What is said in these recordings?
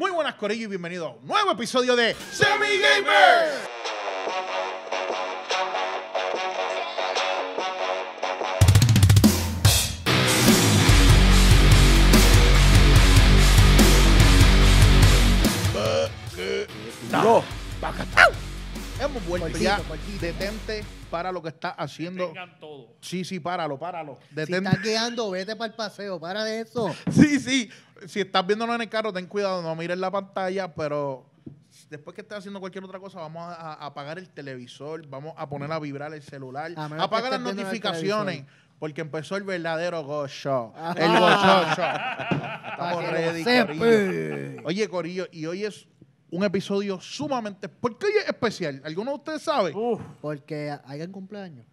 Muy buenas, Corillo, y bienvenido a un nuevo episodio de Semi Gamer. No. Hemos vuelto ya. Detente para lo que está haciendo. Tengan todo. Sí, sí, páralo, páralo. Si Detente. estás guiando, vete para el paseo. Para de eso. Sí, sí. Si estás viéndolo en el carro, ten cuidado, no mires la pantalla, pero después que estés haciendo cualquier otra cosa, vamos a, a apagar el televisor, vamos a poner a vibrar el celular, apaga las notificaciones, porque empezó el verdadero Go Show. Ajá. El Go Show Show. Para Estamos ready. Corillo. Oye, Corillo, y hoy es un episodio sumamente... ¿Por qué hoy es especial? ¿Alguno de ustedes sabe? Uf, Porque hay un cumpleaños.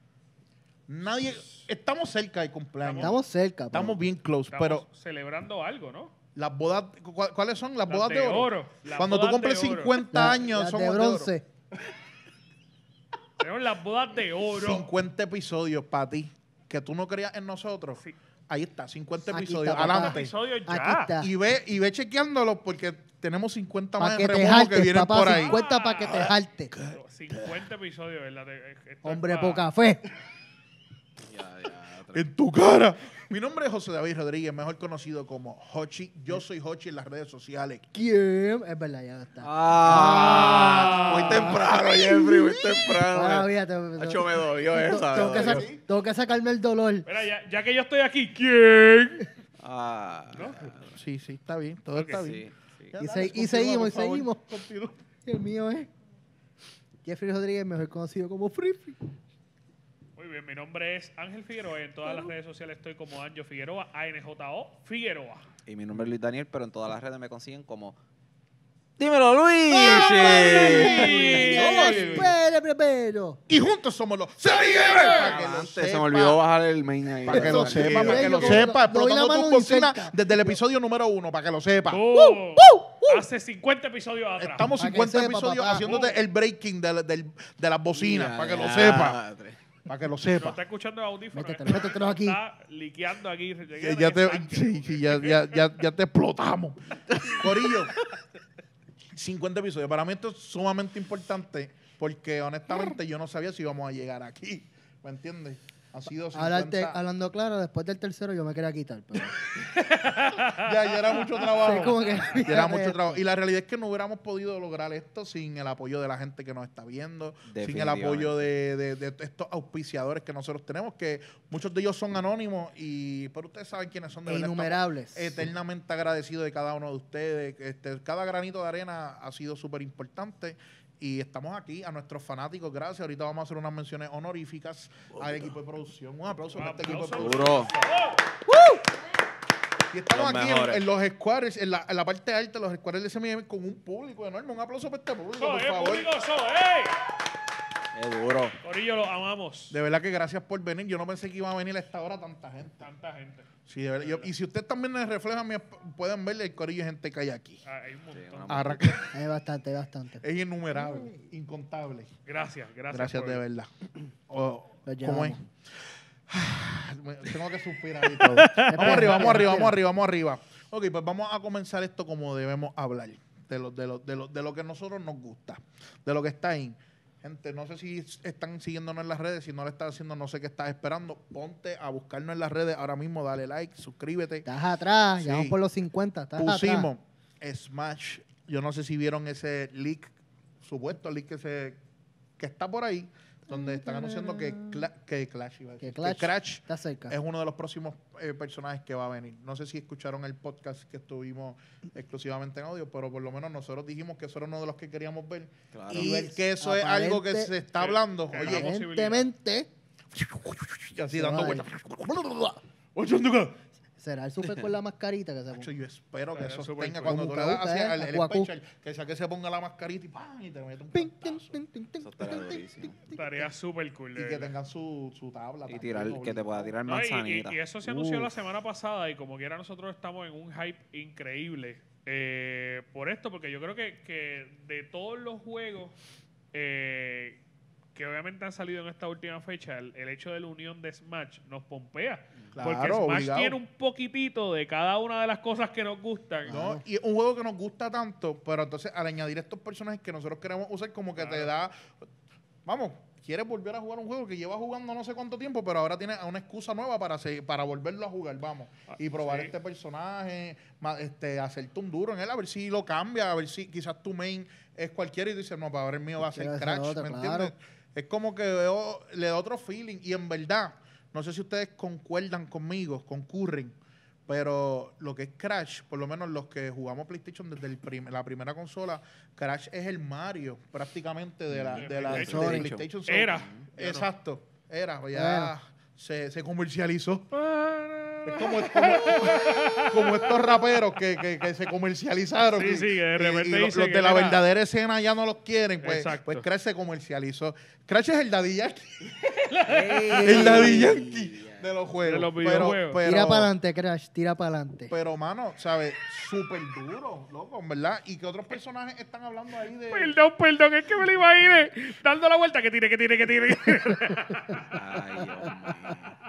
Nadie... Estamos cerca del cumpleaños. Estamos cerca. pero- Estamos bien close, estamos pero celebrando algo, ¿no? las bodas... ¿cu- ¿Cuáles son? Las Las bodas de, oro. Las Cuando tú bodas cumples de oro. 50 La- años, las somos de de oro. bronce. Tenemos las bodas de oro. 50 episodios para ti. Que tú no creías en nosotros. Sí. Ahí está, 50 Aquí episodios. está, papá. Adelante. Episodios ya. Aquí está. Y ve, y ve chequeándolos porque tenemos 50 más en que te remojo que jaltes, vienen papá. por ahí. 50 para que te jalte. 50 episodios, ¿verdad? Te- esto es Hombre, pa- poca fe. En tu cara. Mi nombre es José David Rodríguez, mejor conocido como Hochi. Yo soy Hochi en las redes sociales. ¿Quién? Es verdad, ya está. Ah, muy temprano, Jeffrey, muy temprano. Todavía te- Hacho, me dolió esa. tengo, que me sa- dolió. tengo que sacarme el dolor. Mira, ya, ya que yo estoy aquí, ¿quién? Ah, Sí, sí, está bien, todo está bien. sí. Ya, Y dale, se- y continúa, seguimos, favor. seguimos. Continúa. El mío es Jeffrey Rodríguez, mejor conocido como Free Free. Muy bien, mi nombre es Ángel Figueroa. En todas las redes sociales estoy como Anjo Figueroa, ANJO Figueroa. Y mi nombre es Luis Daniel, pero en todas las redes me consiguen como. ¡Dímelo, Luis! Oye. Espera primero. Y juntos somos los Antes se me olvidó bajar el main ahí. Para que lo sepa, para que lo sepa, explotando bocinas cerca. desde el episodio número uno, para que lo sepa. Oh, Hace 50 episodios atrás. Estamos Para que 50 sepa, episodios haciéndote el breaking de, del- de las bocinas, para que lo sepa. Para que lo No sepa. está escuchando el audífono. Métetelo, métetelo aquí. Está liqueando aquí. Ya, te, sí, sí, ya, ya, ya, ya te explotamos. Corillo, 50 episodios. Para mí esto es sumamente importante porque honestamente yo no sabía si íbamos a llegar aquí. ¿Me entiendes? Ha sido 50. Hablarte- hablando claro, después del tercero yo me quería quitar. Pero Ya, ya era mucho trabajo. Sí, como que- Ya era mucho trabajo. Y la realidad es que no hubiéramos podido lograr esto sin el apoyo de la gente que nos está viendo, sin el apoyo de, de- de estos auspiciadores que nosotros tenemos, que muchos de ellos son anónimos, y pero ustedes saben quiénes son de verdad. Estamos innumerables. Eternamente agradecido de cada uno de ustedes. Este, cada granito de arena ha sido súper importante. Y estamos aquí a nuestros fanáticos. Gracias. Ahorita vamos a hacer unas menciones honoríficas al equipo de producción. Un aplauso para este equipo de producción. Duro. Y estamos Los aquí en, los squares, en la, en la parte alta de los squares de SMM con un público enorme. Un aplauso para este público, So, por eh, favor. público, so, ey. Es duro. Corillo, lo amamos. De verdad que gracias por venir. Yo no pensé que iba a venir a esta hora tanta gente. Tanta gente. Sí, de verdad. Yo- y si ustedes también les esp- pueden ver el corillo de gente que hay aquí. Ah, hay un montón. Sí, una- Arranca- Hay bastante, hay bastante. es innumerable, incontable. Gracias, gracias. Gracias por- de verdad. O- Los ¿Cómo es? Tengo que suspirar y todo. vamos arriba, vamos arriba, vamos arriba, vamos arriba. Ok, pues vamos a comenzar esto como debemos hablar. De lo, de, lo, de, lo, de lo que a nosotros nos gusta. De lo que está ahí. Gente, no sé si están siguiéndonos en las redes. Si no lo estás haciendo, no sé qué estás esperando. Ponte a buscarnos en las redes ahora mismo. Dale like, suscríbete. Estás atrás, ya Sí. vamos por los 50. Estás Pusimos Smash. Yo no sé si vieron ese leak, supuesto leak que, se, que está por ahí, donde están anunciando que, Cla- que Clash, iba a Que decir, Clash. que Crash. Está cerca. es uno de los próximos eh, personajes que va a venir. No sé si escucharon el podcast que estuvimos exclusivamente en audio, pero por lo menos nosotros dijimos que eso era uno de los que queríamos ver. Claro. Y ver que eso es algo que se está hablando. que Oye, y así dando vueltas. Será el super con la mascarita que se pone. yo espero que eso tenga cuando tú le das hacia el, el Acuacu. special, que sea que se ponga la mascarita y ¡pam! y te mete un Ping, Eso estaría durísimo. Estaría súper cool. Y que tengan su, su tabla. Y tirar, que te pueda tirar manzanita. y eso se anunció la semana pasada y como quiera nosotros estamos en un hype increíble eh, por esto, porque yo creo que, que de todos los juegos eh, que obviamente han salido en esta última fecha, el, el hecho de la unión de Smash nos pompea. Porque Smash obligado. tiene un poquitito de cada una de las cosas que nos gustan. ¿no? Y es un juego que nos gusta tanto, pero entonces al añadir estos personajes que nosotros queremos usar, como que te da. Vamos, quieres volver a jugar un juego que llevas jugando no sé cuánto tiempo, pero ahora tienes una excusa nueva para seguir- para volverlo a jugar, vamos. Y probar sí. este personaje, este, hacerte un duro en él, a ver si lo cambia, a ver si quizás tu main es cualquiera y dices, no, para ahora el mío va a ser Crash, ¿me claro. entiendes? Es como que veo, le da otro feeling. Y en verdad, no sé si ustedes concuerdan conmigo, concurren, pero lo que es Crash, por lo menos los que jugamos PlayStation desde el prim- la primera consola, Crash es el Mario prácticamente de la, De de la PlayStation. de PlayStation. Era. Exacto, era, ya Era. se, se comercializó. Es como, como, como estos raperos que, que, que se comercializaron. Sí, y- sí, que de y- repente y lo- dicen los de la era- verdadera escena ya no los quieren. Pues, Exacto. pues Crash se comercializó. Crash es el Daddy Yankee. El Daddy Yankee de los juegos. De los Pero- tira para adelante, Crash, tira para adelante. pero, mano, ¿sabes? Súper duro, loco, en verdad. Y que otros personajes están hablando ahí de. Perdón, perdón, es que me lo imaginé dando la vuelta que tire, que tire, que tire. Ay, Dios mío.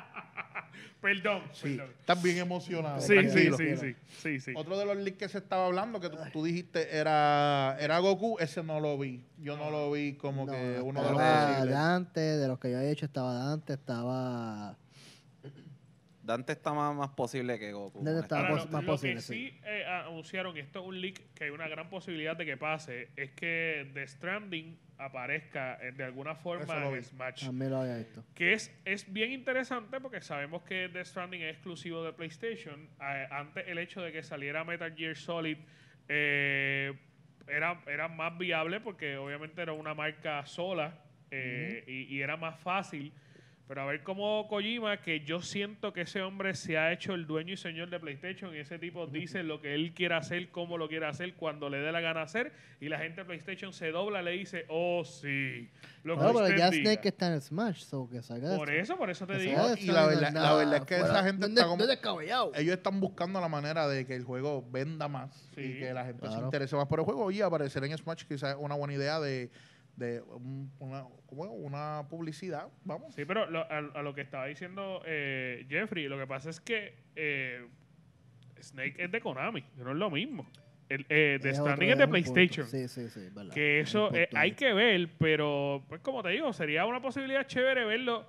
Perdón, Sí, perdón. estás bien emocionado. Sí, sí, sí, sí, sí, sí. Otro de los leaks que se estaba hablando, que tú, tú dijiste, era, era Goku, ese no lo vi. Yo no lo vi como No, que uno de los. Dante, de los que yo había hecho estaba Dante, estaba... Dante está más, más posible que Goku. Dante está Ahora, pos- lo, más lo posible, que sí. sí eh, anunciaron, y esto es un leak que hay una gran posibilidad de que pase, es que The Stranding aparezca eh, de alguna forma lo en Smash. También lo había visto. Que es, es bien interesante porque sabemos que The Stranding es exclusivo de PlayStation. Eh, antes el hecho de que saliera Metal Gear Solid eh, era, era más viable porque obviamente era una marca sola eh, y, y era más fácil. Pero a ver cómo Kojima, que yo siento que ese hombre se ha hecho el dueño y señor de PlayStation y ese tipo dice lo que él quiere hacer, cómo lo quiere hacer, cuando le dé la gana hacer y la gente de PlayStation se dobla y le dice, oh sí, lo que No, pero ya diga". Snake está en el Smash, so que salga Por eso, por eso te Que digo. y la verdad- es la nada verdad es que fuera- esa gente está como-. Ellos están buscando la manera de que el juego venda más Sí. y que la gente se interese más por el juego y aparecer en Smash quizás es una buena idea de, de un- una, una publicidad, vamos. Sí, pero lo- a, a lo que estaba diciendo eh, Jeffrey, lo que pasa es que eh, Snake es de Konami, no es lo mismo. El, eh, The Es otro- Stranding es de. PlayStation. Sí, sí, sí, verdad. Que Es eso eh, hay que ver, pero pues como te digo, sería una posibilidad chévere verlo.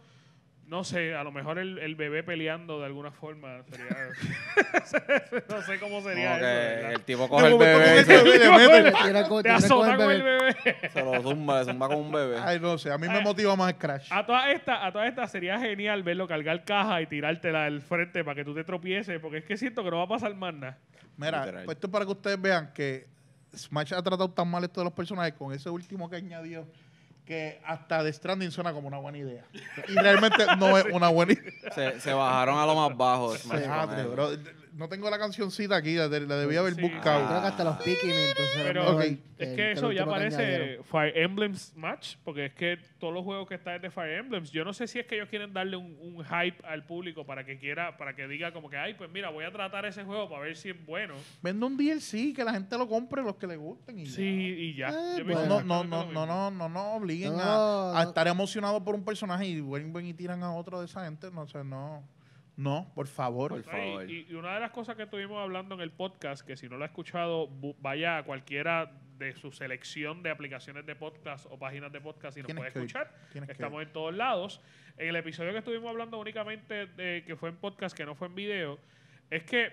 No sé, a lo mejor el, el bebé peleando de alguna forma sería. no sé cómo sería Como eso. el tipo coge el bebé se, el Te azota el con el bebé. bebé. se lo zumba, se zumba con un bebé. Ay, no sé, a mí me motiva más Crash. A todas estas, a todas estas sería genial verlo cargar caja y tirártela al frente para que tú te tropieces, porque es que siento que no va a pasar más nada. Mira, Literal. pues esto es para que ustedes vean que Smash ha tratado tan mal esto de los personajes con ese último que añadió que hasta The Stranding suena como una buena idea. Y realmente no es una buena idea. Se, se bajaron a lo más bajo. bro. No tengo la cancioncita aquí, la, la debía haber Sí. buscado. Creo que hasta los Pikmin, entonces. Pero es que el eso ya parece. Fire Emblem Match, porque es que todos los juegos que están es de Fire Emblems. Yo no sé si es que ellos quieren darle un, un hype al público para que quiera, para que diga como que, ay, pues mira, voy a tratar ese juego para ver si es bueno. Vende un DLC, que la gente lo compre, los que le gusten. Y ya. Sí, y ya. Eh, Yo No, no, no, no, no, no, no obliguen No, a, a no. estar emocionado por un personaje y vuelven y tiran a otro de esa gente. No sé, no. No, por favor. Por favor. Y, y una de las cosas que estuvimos hablando en el podcast, que si no lo ha escuchado, vaya a cualquiera de su selección de aplicaciones de podcast o páginas de podcast y nos Tienes puede que escuchar. que Estamos en todos lados. En el episodio que estuvimos hablando únicamente de que fue en podcast, que no fue en video, es que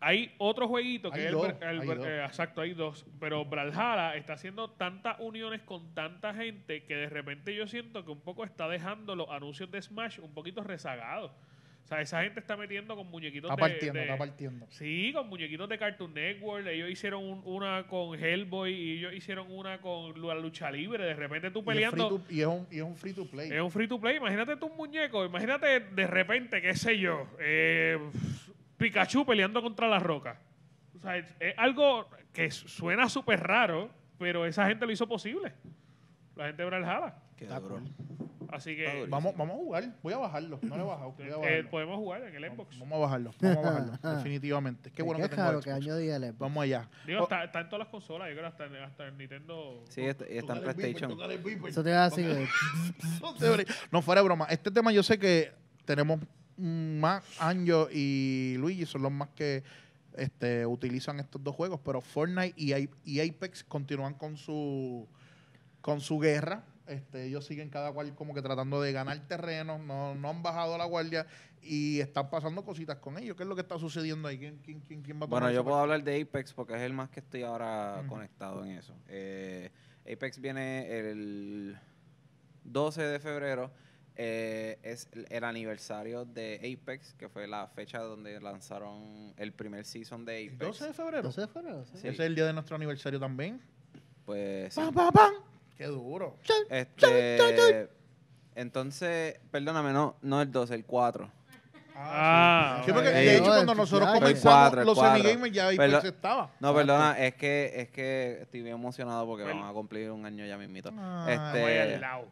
hay otro jueguito que Hay es el dos, hay eh, exacto, hay dos. Pero Brawlhalla está haciendo tantas uniones con tanta gente que de repente yo siento que un poco está dejando los anuncios de Smash un poquito rezagados. Sea, esa gente está metiendo con muñequitos Está de- partiendo, de, está partiendo. Sí, con muñequitos de Cartoon Network. Ellos hicieron un- una con Hellboy y ellos hicieron una con la lucha libre. De repente tú peleando. free to- y es un, y es un free to play. Es un free to play. Imagínate tú un muñeco. Imagínate de repente, qué sé yo, eh, Pikachu peleando contra la roca. O sea, es, es algo que suena súper raro, pero esa gente lo hizo posible. La gente de Brawlhalla. Qué Está duro. cool. Así que. Vamos, vamos a jugar. Voy a bajarlo. No lo he bajado. Voy a eh, podemos jugar en el Xbox. Vamos a bajarlo. Vamos a bajarlo. definitivamente. Qué bueno que tengo raro Xbox. que añadí el Xbox. Vamos allá. Digo, Oh, está, está en todas las consolas. Yo creo hasta, hasta en Nintendo. Sí, está, está en PlayStation. Eso te va a decir. No, fuera de broma. Este tema yo sé que tenemos más Anjo y Luigi son los más que este, utilizan estos dos juegos, pero Fortnite y, y Apex continúan con su con su guerra. Este, ellos siguen cada cual como que tratando de ganar terreno, no, no han bajado la guardia y están pasando cositas con ellos. ¿Qué es lo que está sucediendo ahí? ¿Quién, quién, quién, quién va a tomar Bueno, yo puedo hablar de Apex porque es el más que estoy ahora conectado en eso. Eh, Apex viene el 12 de febrero. eh, es el, el aniversario de Apex, que fue la fecha donde lanzaron el primer season de ¿El Apex. 12 de febrero? ¿No se fueron? Sí. Sí. Ese es el día de nuestro aniversario también. Pues sí. ¡Pam, pam, pam! ¡Qué duro! Este, entonces, perdóname, no, no el 12, el 4. Ah, Sí, porque de hecho cuando el nosotros comenzamos los semigamers ya Apex Perdón. estaba. No, perdona, es que, es que estoy bien emocionado porque Bueno. vamos a cumplir un año ya mismito. Ah, Este, Voy al lado.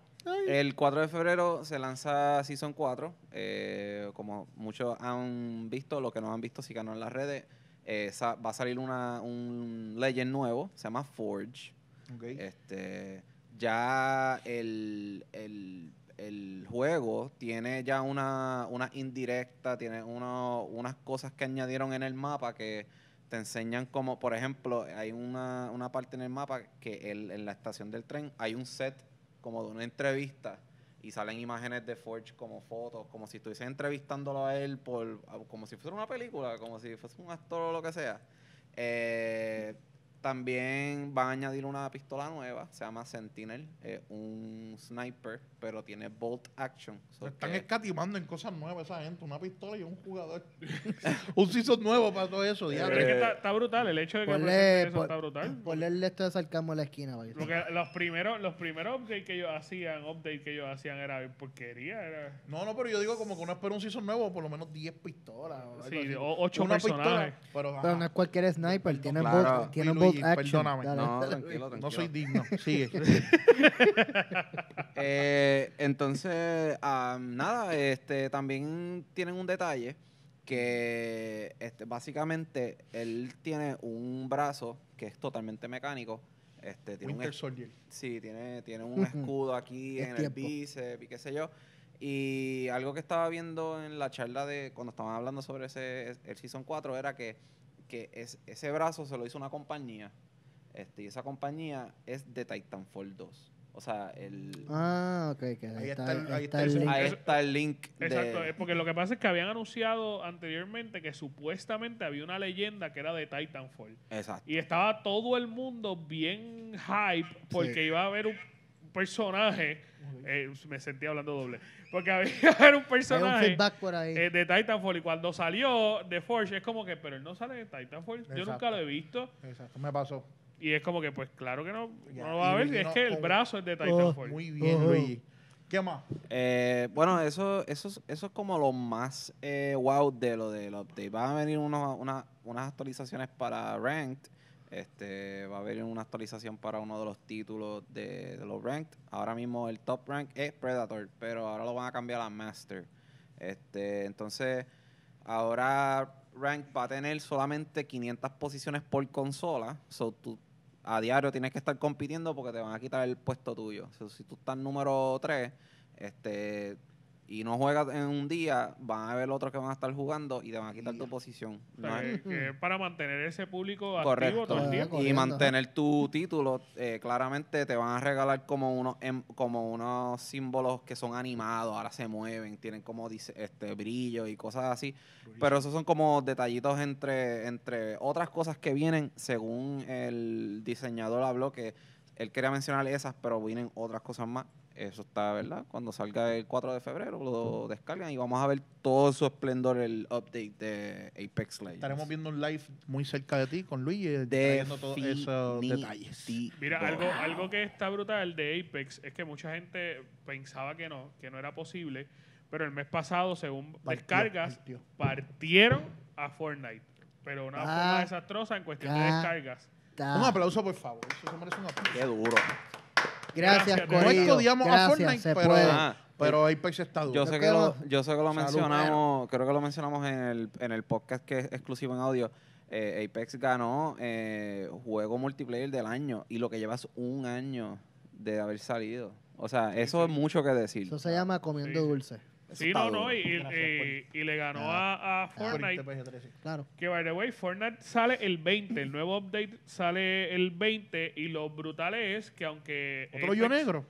El 4 de febrero se lanza Season 4. eh, como muchos han visto, lo que no han visto, síganos en las redes. eh, sa- va a salir una, un Legend nuevo, se llama Forge. Ok. Este, ya el, el- el juego tiene ya una, una indirecta, tiene uno- unas cosas que añadieron en el mapa que te enseñan como, por ejemplo, hay una, una parte en el mapa que el- en la estación del tren hay un set como de una entrevista y salen imágenes de Forge como fotos, como si estuviesen entrevistándolo a él por como si fuera una película, como si fuese un actor o lo que sea. Eh, también van a añadir una pistola nueva, se llama Sentinel, eh, un sniper, pero tiene bolt action. so Se están que- escatimando en cosas nuevas esa gente. Una pistola y un jugador. un season nuevo para todo eso. Pero diablo. es que está, está brutal, el hecho de que Ponle- eso pon- está brutal. Ponle el esto de sarcasmo en la esquina. Lo que- los primeros, los primeros updates que ellos hacían, update que ellos hacían era porquería, era No, no, pero yo digo como que uno espera un season nuevo, por lo menos 10 pistolas. o sí, así. o- ocho Una personajes. pistola, pero, no es cualquier sniper, tienen claro. bolt, action. perdóname. Dale, No, dale, tranquilo, tranquilo. no soy digno. Sigue. Eh, entonces, ah, nada, este también tienen un detalle que este, básicamente él tiene un brazo que es totalmente mecánico. Este, tiene un Winter es- Soldier. Sí, tiene, tiene un escudo aquí Es en tiempo. el bíceps y qué sé yo. Y algo que estaba viendo en la charla de cuando estaban hablando sobre ese el Season 4 era que, que es, ese brazo se lo hizo una compañía. Este, y esa compañía es de Titanfall 2. O sea, el, Ah, ok, que Ahí ahí está está, el- ahí ahí está está el el- link. ahí Eso- está el link de... Exacto, es porque lo que pasa es que habían anunciado anteriormente que supuestamente había una leyenda que era de Titanfall. Exacto. Y estaba todo el mundo bien hype porque Sí. iba a haber un personaje. Eh, me sentí hablando doble. Porque había un Hay un personaje feedback por ahí. eh, de Titanfall. Y cuando salió de Forge, es como que, pero él no sale de Titanfall. Yo nunca lo he visto. Exacto, me pasó. Y es como que, pues claro que no, Ya, no lo va a y ver. Luigi es no- que el brazo es de Oh, Titanfall. Muy bien. Luigi. ¿Qué más? Eh, bueno, eso, eso, es- eso es como lo más eh, wow de lo del update. Van a venir unos- una- unas actualizaciones para Ranked. Este, va a haber una actualización para uno de los títulos de, los Ranked. Ahora mismo el top rank es Predator, pero ahora lo van a cambiar a Master. Este, entonces, ahora Rank va a tener solamente 500 posiciones por consola. So, tú a diario tienes que estar compitiendo porque te van a quitar el puesto tuyo. Si tú estás número 3 este, y no juegas en un día, van a haber otros que van a estar jugando y te van a quitar tu posición. O No sea, es- que, es para mantener ese público activo Correcto. todo el tiempo. Y mantener tu título, eh, claramente te van a regalar como unos em- como unos símbolos que son animados, ahora se mueven, tienen como dice, este brillo y cosas así. Pero esos son como detallitos entre, entre otras cosas que vienen, según el diseñador habló que él quería mencionar esas, pero vienen otras cosas más. Eso está, ¿verdad? Cuando salga el 4 de febrero lo descargan y vamos a ver todo su esplendor el update de Apex Legends. Estaremos viendo un live muy cerca de ti con Luigi, eh, trayendo todos esos detalles. Mira, algo, algo que está brutal de Apex es que mucha gente pensaba que no, que no era posible, pero el mes pasado, según Partió, descargas, partió. partieron a Fortnite. Pero una Ah, forma desastrosa en cuestión de ah. descargas. Está. Un aplauso, por favor. Eso se merece un aplauso. Qué duro. Gracias, Gracias, No odiamos a Gracias, Fortnite, se pero, puede. Ah, pero Apex está duro. Yo sé, que lo, yo sé que lo Salud. mencionamos, creo que lo mencionamos en el, en el podcast que es exclusivo en audio. Eh, Apex ganó eh, juego multiplayer del año y lo que lleva es un año de haber salido. O sea, eso es mucho que decir. Eso se llama comiendo Sí. dulce. Sí, no, no, y, y- Gracias y- y le ganó Ah. a, Fortnite. PG-13. Claro. Que, by the way, Fortnite sale el 20. El nuevo update sale el 20. Y lo brutal es que aunque... Otro yo negro.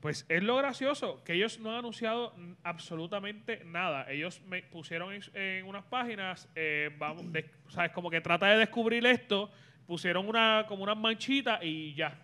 Pues es lo gracioso, que ellos no han anunciado absolutamente nada. Ellos me pusieron en, en unas páginas, eh, vamos, de- ¿sabes? Como que trata de descubrir esto, pusieron una como unas manchitas y ya.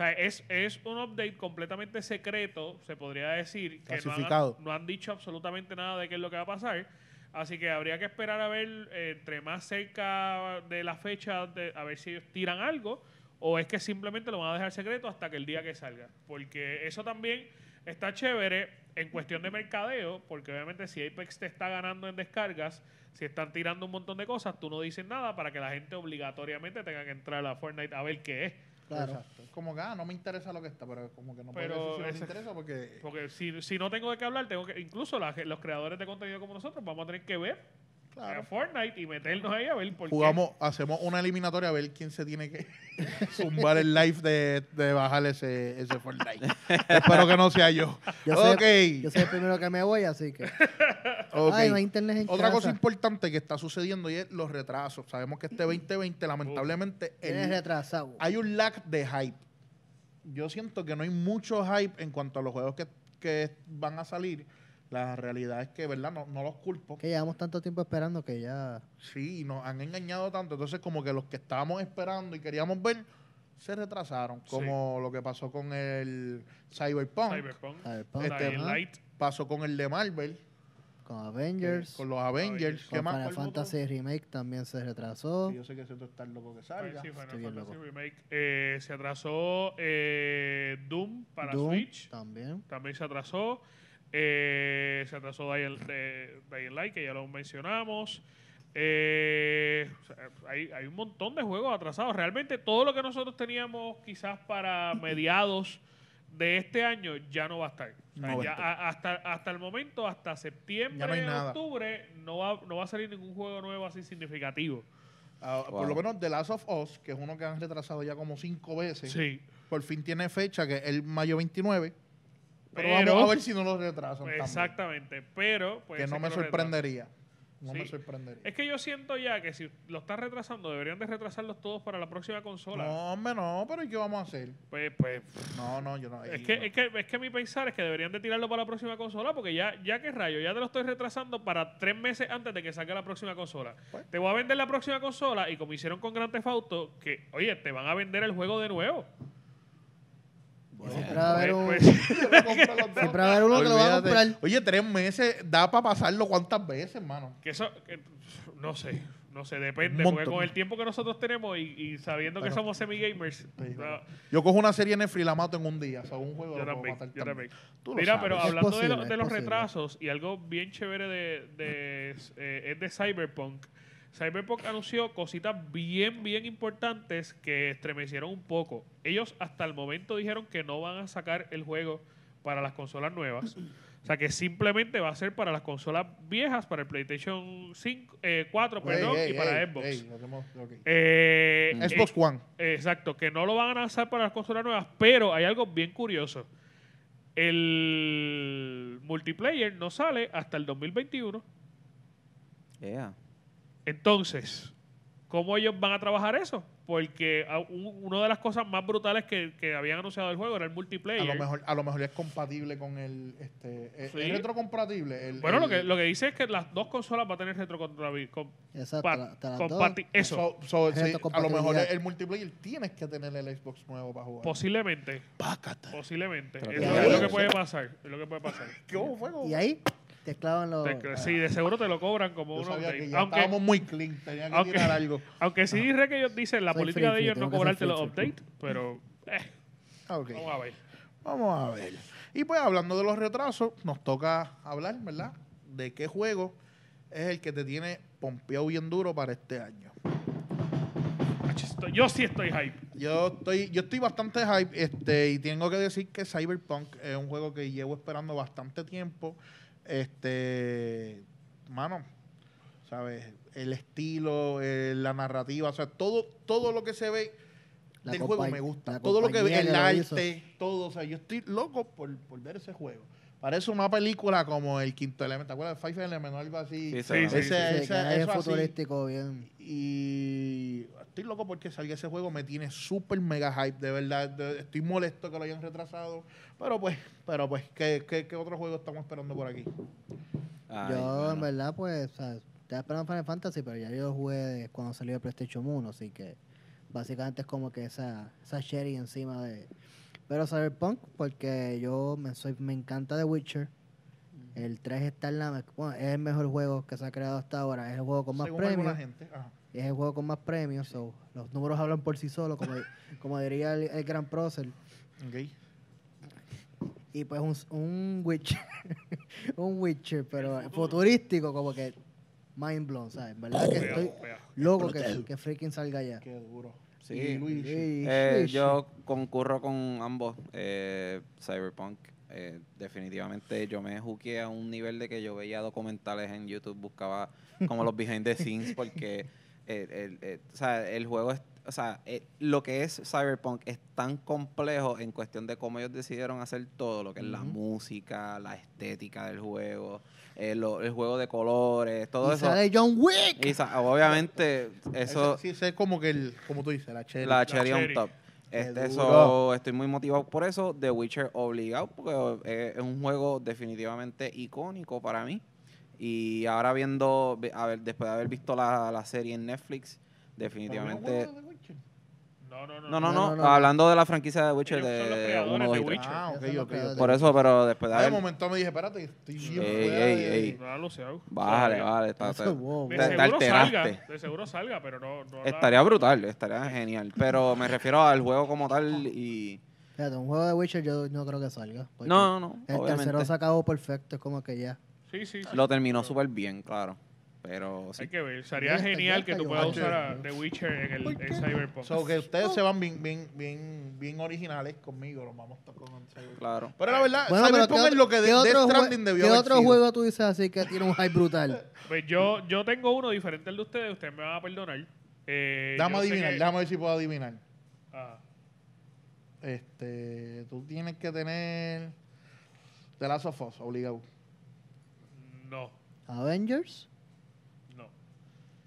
Sea, es, es un update completamente secreto, se podría decir, que no Clasificado. han, no han dicho absolutamente nada de qué es lo que va a pasar. Así que habría que esperar a ver, eh, entre más cerca de la fecha, de- a ver si ellos tiran algo, o es que simplemente lo van a dejar secreto hasta que el día que salga. Porque eso también está chévere en cuestión de mercadeo, porque obviamente si Apex te está ganando en descargas, si están tirando un montón de cosas, tú no dices nada para que la gente obligatoriamente tenga que entrar a Fortnite a ver qué es. Claro. Exacto. Como que, ah, no me interesa lo que está, pero como que no Pero puedo decir si no me interesa porque... Porque si, si no tengo de qué hablar, tengo que, incluso la los creadores de contenido como nosotros, vamos a tener que ver Claro. a Fortnite y meternos ahí a ver por qué. Jugamos, hacemos una eliminatoria a ver quién se tiene que zumbar el live de, de bajar ese, ese Fortnite. Espero que no sea yo. Yo soy, ok. yo soy el primero que me voy, así que. ok. Ay, no hay internet en Otra cosa importante que está sucediendo y es los retrasos. Sabemos que este 2020, lamentablemente, el- retrasado. hay un lag de hype. Yo siento que no hay mucho hype en cuanto a los juegos que, que van a salir. La realidad es que, ¿verdad? No, no los culpo. Que llevamos tanto tiempo esperando que ya. Sí, nos han engañado tanto. Entonces, como que los que estábamos esperando y queríamos ver, se retrasaron. Como lo que pasó con el Cyberpunk. Cyberpunk, Este, Light, Pasó con el de Marvel. Con Avengers. Con los Avengers. ¿Qué Con más? Final. Fantasy Remake también se retrasó. Sí, yo sé que ese está loco que salga. sí, Final Estoy bien Fantasy loco. Remake. Eh, se atrasó eh, Doom para Doom Switch. también. También se atrasó. Eh, se atrasó Dying, Light, que ya lo mencionamos. Eh, hay un montón de juegos atrasados. Realmente todo lo que nosotros teníamos quizás para mediados de este año ya no va a estar. O sea, No va a ya estar. a- hasta, hasta el momento, hasta septiembre, no octubre, no va, no va a salir ningún juego nuevo así significativo. Ah, Por lo menos The Last of Us, que es uno que han retrasado ya como cinco veces. Sí. Por fin tiene fecha, que es el mayo 29. Pero, Pero- vamos a ver si no lo retrasan. también. Exactamente. Pero puede Que no me retrasen. No Sí. me sorprendería. Es que yo siento ya que si lo están retrasando, deberían de retrasarlos todos para la próxima consola. No, hombre, no, pero ¿y qué vamos a hacer? Pues, pues, No, no, yo no. es que, no. es, que, es que mi pensar es que deberían de tirarlo para la próxima consola porque ya, ya que rayo, ya te lo estoy retrasando para tres meses antes de que salga la próxima consola. Pues. Te voy a vender la próxima consola y como hicieron con Grand Theft Auto, que, oye, te van a vender el juego de nuevo. Siempre va a haber. Pues, uno que lo va a comprar. Oye, tres meses da para pasarlo cuántas veces, hermano. que eso, que- no sé, no sé, depende. Porque montón. con el tiempo que nosotros tenemos y, y sabiendo que somos semi-gamers, Sí, Yo cojo una serie en Netflix y la mato en un día. O sea, un juego Yo lo también, matar yo también. Tú Mira, pero Es hablando de, lo- los posible. retrasos y algo bien chévere de, de, eh, es de Cyberpunk. Cyberpunk anunció cositas bien, bien importantes que estremecieron un poco. Ellos hasta el momento dijeron que no van a sacar el juego para las consolas nuevas. O sea, que simplemente va a ser para las consolas viejas, para el PlayStation 5, eh, 4, perdón, Ey, ey, y para Xbox. Eh, Xbox eh, One. Exacto, que no lo van a lanzar para las consolas nuevas, pero hay algo bien curioso. El multiplayer no sale hasta el 2021. Yeah. Entonces, ¿cómo ellos van a trabajar eso? Porque a- un- una de las cosas más brutales que, que habían anunciado del juego era el multiplayer. A lo mejor, a lo mejor es compatible con el, este, es- Sí. es retrocompatible. El, bueno, lo que, lo que dice es que las dos consolas van a tener retrocompatibilidad. Dos. eso, so- so, sí, a lo mejor el multiplayer tienes que tener el Xbox nuevo para jugar. posiblemente. Posiblemente. Eso es lo que puede pasar. Es lo que puede pasar. ¿Qué hubo, fuego? Y ahí te clavan los. Te- sí, de seguro te lo cobran como Yo un sabía update. que ya Aunque, estábamos muy clean. Tenía que aunque- tirar algo. aunque sí diré que ellos dicen la Soy política free, de ellos no cobrarte los updates, pero eh, Ah, vamos a ver. Vamos a ver. Y pues hablando de los retrasos, nos toca hablar, ¿verdad? De qué juego es el que te tiene pompeado bien duro para este año. Yo sí estoy hype. Yo estoy, yo estoy bastante hype, este, y tengo que decir que Cyberpunk es un juego que llevo esperando bastante tiempo. Este, mano, ¿sabes? El estilo, eh, la narrativa, o sea, todo, todo lo que se ve La del juego me gusta. Todo lo que ve, el hizo. arte, todo. O sea, yo estoy loco por, por ver ese juego. Parece una película como El Quinto Elemento. ¿Te acuerdas de Five Elements o algo así? Sí, Sí, Ese- sí, Sí, ese- es eso así. futurístico, bien. Y estoy loco porque salga ese juego. Me tiene súper mega hype, de verdad. De- estoy molesto que lo hayan retrasado. Pero pues, pero pues, ¿qué, qué, qué otro juego estamos esperando por aquí? Ay, yo, bueno. en verdad, pues, o sea, estaba esperando Final Fantasy, pero ya yo lo jugué cuando salió de PlayStation 1, así que básicamente es como que esa, esa cherry encima de... Pero Cyberpunk, porque yo me, soy, me encanta The Witcher. El 3 está en la... Bueno, es el mejor juego que se ha creado hasta ahora. Es el juego con más Según premios. gente. Ajá. Es el juego con más premios. so, los números hablan por sí solos, como, como diría el, el gran prócer. Y pues un, un Witcher, un Witcher, pero futurístico, como que mind blown, ¿sabes? ¿Verdad que estoy loco que, que freaking salga ya? Qué duro. Sí. Y Luis. Sí, Eh, sí, yo concurro con ambos. Eh, Cyberpunk, eh, definitivamente yo me juqué a un nivel de que yo veía documentales en YouTube, buscaba como los behind the scenes, porque el, o sea, el juego es. O sea, eh, lo que es Cyberpunk es tan complejo en cuestión de cómo ellos decidieron hacer todo, lo que es la música, la estética del juego, eh, lo- el juego de colores, todo y eso. sale John Wick. Y sa- obviamente, eso. Ese- sí, ese es como que el, como tú dices, la cherry. La cherry on cherry. top. Este, duro. so, estoy muy motivado por eso. The Witcher obligado, porque eh, es un juego definitivamente icónico para mí. Y ahora viendo, a ver, después de haber visto la, la serie en Netflix, definitivamente... No, no, no. No, no, No, hablando de la franquicia de Witcher Ellos de creadores 1, 2 de y 3. Witcher. Ah, ok, Eso es lo ok. que- ok. Por eso, pero después de Ah, de momento me dije, espérate, estoy bien. Ey, ey, Todavía. vale, está- está- wow, De seguro salga, de seguro salga, pero no, no la- estaría brutal, estaría genial. Pero me refiero al juego como tal y... Fíjate, un juego de Witcher yo no creo que salga. No, no, no, El obviamente. tercero se acabó perfecto, es como que ya. Sí, sí, sí. Lo terminó súper bien, claro. Pero sí. Hay que ver. Sería genial que tú puedas usar a The Witcher en el en Cyberpunk. So, que ustedes se van bien, bien, bien, bien originales conmigo, los vamos a estar con Cyberpunk. Claro. Pero la verdad, Bueno, Cyberpunk ¿qué, es lo que ¿qué Death Stranding debió ¿qué haber otro sido. juego tú dices así que tiene un hype brutal? Pues yo, yo tengo uno diferente al de ustedes, ustedes me van a perdonar. Eh, sé adivinar, que- déjame ver si puedo adivinar. Ah, Este, tú tienes que tener The Last of Us, obligado. no, ¿Avengers?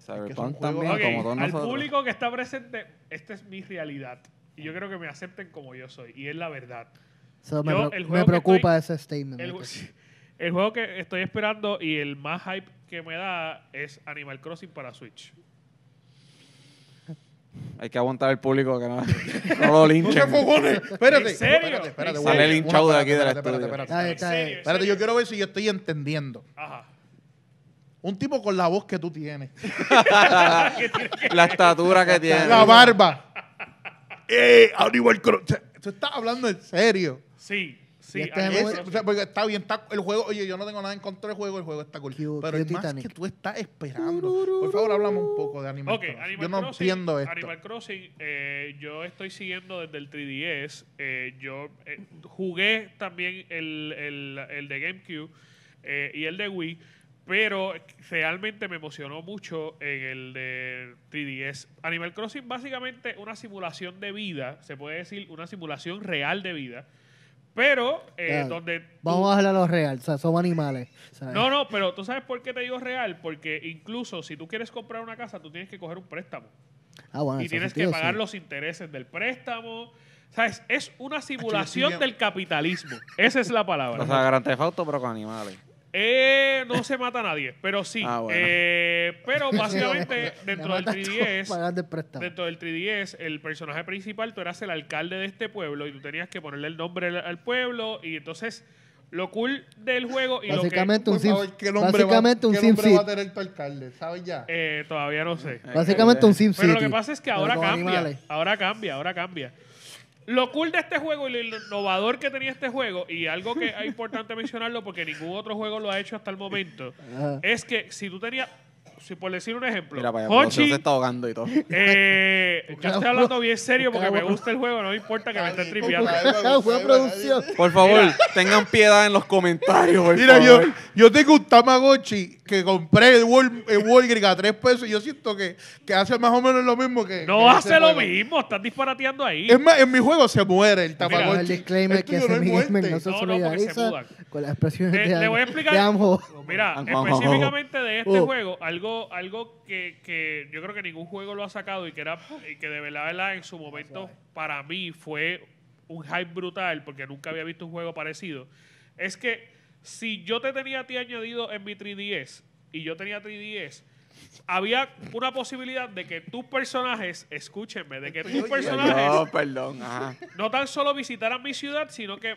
Cyberpunk también, Ok, como todos al nosotros. público que está presente, esta es mi realidad. Y yo creo que me acepten como yo soy. Y es la verdad. So, me, Yo, el me que preocupa ese statement. El, el juego que estoy esperando y el más hype que me da es Animal Crossing para Switch. Hay que aguantar al público que no, no lo ¡No linchen. Espérate, ¿En serio? espérate, espérate. Sale linchado de aquí espérate, estudio. espérate, espérate, Está bien, ¿En está serio? bien. ¿En Espérate, yo quiero ver si yo estoy entendiendo. Ajá. Un tipo con la voz que tú tienes. La estatura que tiene. La barba. ¡Eh! Animal Crossing. Tú estás hablando en serio. Sí, sí. Este es Ese- Crossing. o sea, porque está bien, está el juego. Oye, yo no tengo nada en contra del juego, el juego está cool. Pero es más Titanic. que tú estás esperando. Por favor, hablamos un poco de Animal Ok, Crossing. Animal yo no Crossing, entiendo esto. Animal Crossing, eh, yo estoy siguiendo desde el 3DS. eh, yo eh, jugué también el, el, el de GameCube eh, y el de Wii, pero realmente me emocionó mucho en el de 3DS. Animal Crossing, básicamente una simulación de vida, se puede decir una simulación real de vida, pero eh, donde... tú- Vamos a hablar a lo real, o sea, somos animales. ¿sabes? no, no, pero tú sabes por qué te digo real, porque incluso si tú quieres comprar una casa, tú tienes que coger un préstamo Ah, bueno, y tienes que pagar sí. los intereses del préstamo. ¿Sabes? Es una simulación del capitalismo. Esa es la palabra. O sea, Grand Theft Auto, pero con animales. Eh, no se mata a nadie, pero sí. Ah, bueno. Eh, pero básicamente dentro del matas todos 3DS, pagando el préstamo. dentro del 3DS, el personaje principal, tú eras el alcalde de este pueblo y tú tenías que ponerle el nombre al, al pueblo y entonces lo cool del juego y lo que Básicamente un sim, favor, ¿qué básicamente va, un qué sim nombre va a tener tu alcalde? ¿Sabes ya? eh, todavía no sé. Básicamente un sim Pero lo que pasa es que ahora cambia. animales. Ahora cambia, ahora cambia. Lo cool de este juego y lo innovador que tenía este juego, y algo que es importante mencionarlo porque ningún otro juego lo ha hecho hasta el momento, es que si tú tenías si por decir un ejemplo, Mira, Hochi, se está ahogando y todo. eh, yo estoy hablando bien serio porque me gusta el juego, no me importa que me esté Ay, tripeando. producción. Por favor, tengan piedad en los comentarios, por Mira, yo, favor. yo tengo un Tamagotchi que compré en Wal- en Walgreens a tres pesos y yo siento que, que hace más o menos lo mismo que. No ese hace lo juego. mismo, estás disparateando ahí. Es más, en mi juego se muere el Mira, Tamagotchi. el disclaimer El que tuyo no hay Semi Gamer muerte. no se No, no, porque se solidariza mudan. con las expresiones Le- de, le voy a explicar- de. Mira, Juan, de este Oh. juego, algo, algo que, que yo creo que ningún juego lo ha sacado y que era y que de verdad, verdad, en su momento para mí fue un hype brutal porque nunca había visto un juego parecido. Es que si yo te tenía a ti añadido en mi 3DS y yo tenía 3DS, había una posibilidad de que tus personajes, escúchenme, de que tus personajes No, perdón. Ajá. no tan solo visitaran mi ciudad, sino que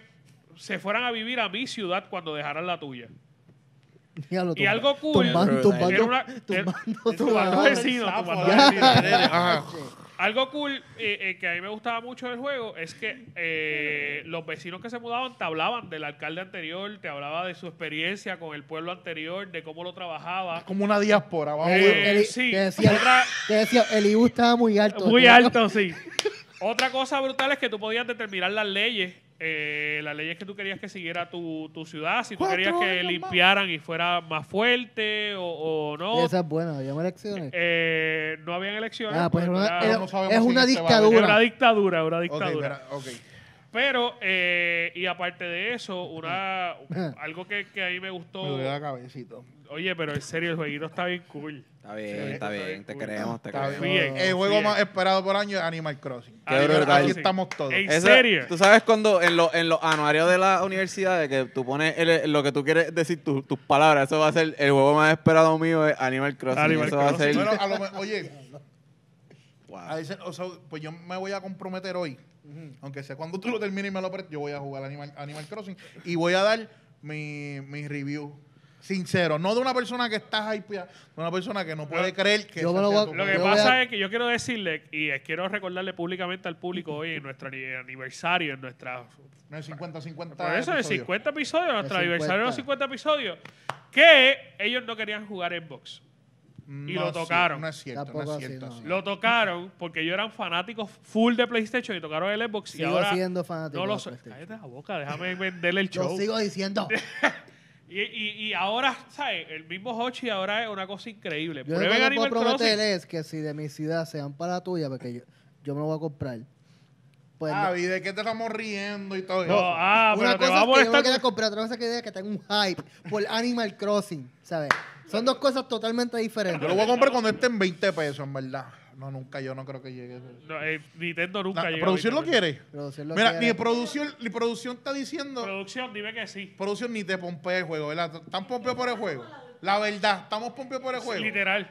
se fueran a vivir a mi ciudad cuando dejaran la tuya. Diablo, Y tumba- algo cool. Tumbando, tumbando, Era una- tumbando, Tumbando tumbando. vecinos, Sapo, tumbando vecinos. Ajá. Algo cool eh, eh, que a mí me gustaba mucho del juego es que eh, los vecinos que se mudaban te hablaban del alcalde anterior, te hablaba de su experiencia con el pueblo anterior, de cómo lo trabajaba. Como una diáspora. vamos Eli- a Eli- sí, decía, otra- decía, el IBU estaba muy alto. Muy alto, sí. Otra cosa brutal es que tú podías determinar las leyes, eh, las leyes que tú querías que siguiera tu, tu ciudad, si tú querías que limpiaran y fuera más fuerte o, o no. Esa es buena, llama elecciones. Eh, no habían elecciones. Ah, pues porque una- era- era- no sabemos es una dictadura. una dictadura, una dictadura. Pero, eh, y aparte de eso, una algo que, que a mí me gustó. Me duele la cabecito. Oye, pero en serio, el jueguito está bien cool. Está bien, Sí, está bien. bien Te creemos, te Está creemos. bien. Bien, El juego bien. más esperado por año es Animal Crossing. Qué Animal brutal. Aquí Crossing. estamos todos. ¿En Eso- serio? Tú sabes cuando en, lo- en los anuarios de la universidad de que tú pones el- lo que tú quieres decir, tu- tus palabras, eso va a ser el juego más esperado mío es Animal Crossing. Animal eso va a Crossing. ser. Bueno, a lo oye, Wow. a veces, o sea, pues yo me voy a comprometer hoy, aunque sé cuando tú lo termines y me lo prestes, yo voy a jugar Animal, Animal Crossing y voy a dar mi, mi review. Sincero, no de una persona que está hypeada, de una persona que no puede creer que Yo me lo voy a- Lo que. Yo pasa a- es que yo quiero decirle, y quiero recordarle públicamente al público hoy en nuestro ani- aniversario, en nuestra No es 50-50. Por eso, en episodios. 50 episodios, nuestro aniversario de los 50. 50 episodios, que ellos no querían jugar en box. No y lo tocaron. No es cierto, Tampoco no es así, cierto. no. Lo tocaron porque ellos eran fanáticos full de PlayStation y tocaron el Xbox. y Sigo ahora siendo fanático no lo de so- PlayStation. Cállate la boca, déjame venderle el Lo show. sigo diciendo. Y, y, y ahora, ¿sabes? El mismo Hochi ahora es una cosa increíble. Yo lo Prueben que te Animal puedo prometer Crossing. es que si de mi ciudad se van para la tuya, porque yo, yo me lo voy a comprar. Pues Ah, no- ¿y de qué te estamos riendo y todo No, eso? ah, una pero te cosa va a es que yo me molestar. quiera comprar, otra cosa es que diga que tengo un hype por Animal Crossing, ¿sabes? Son dos cosas totalmente diferentes. Yo lo voy a comprar cuando esté en 20 pesos, en verdad. No, nunca, yo no creo que llegue. No, eh, Nintendo nunca llega ¿Producción lo 20. quiere? Producción lo Mira, quiere. ni producción, ni producción está diciendo. Producción, dime que sí. producción ni te pompea el juego, ¿verdad? ¿Están pompeados por el juego? La verdad, ¿estamos pompeados por el juego? Literal.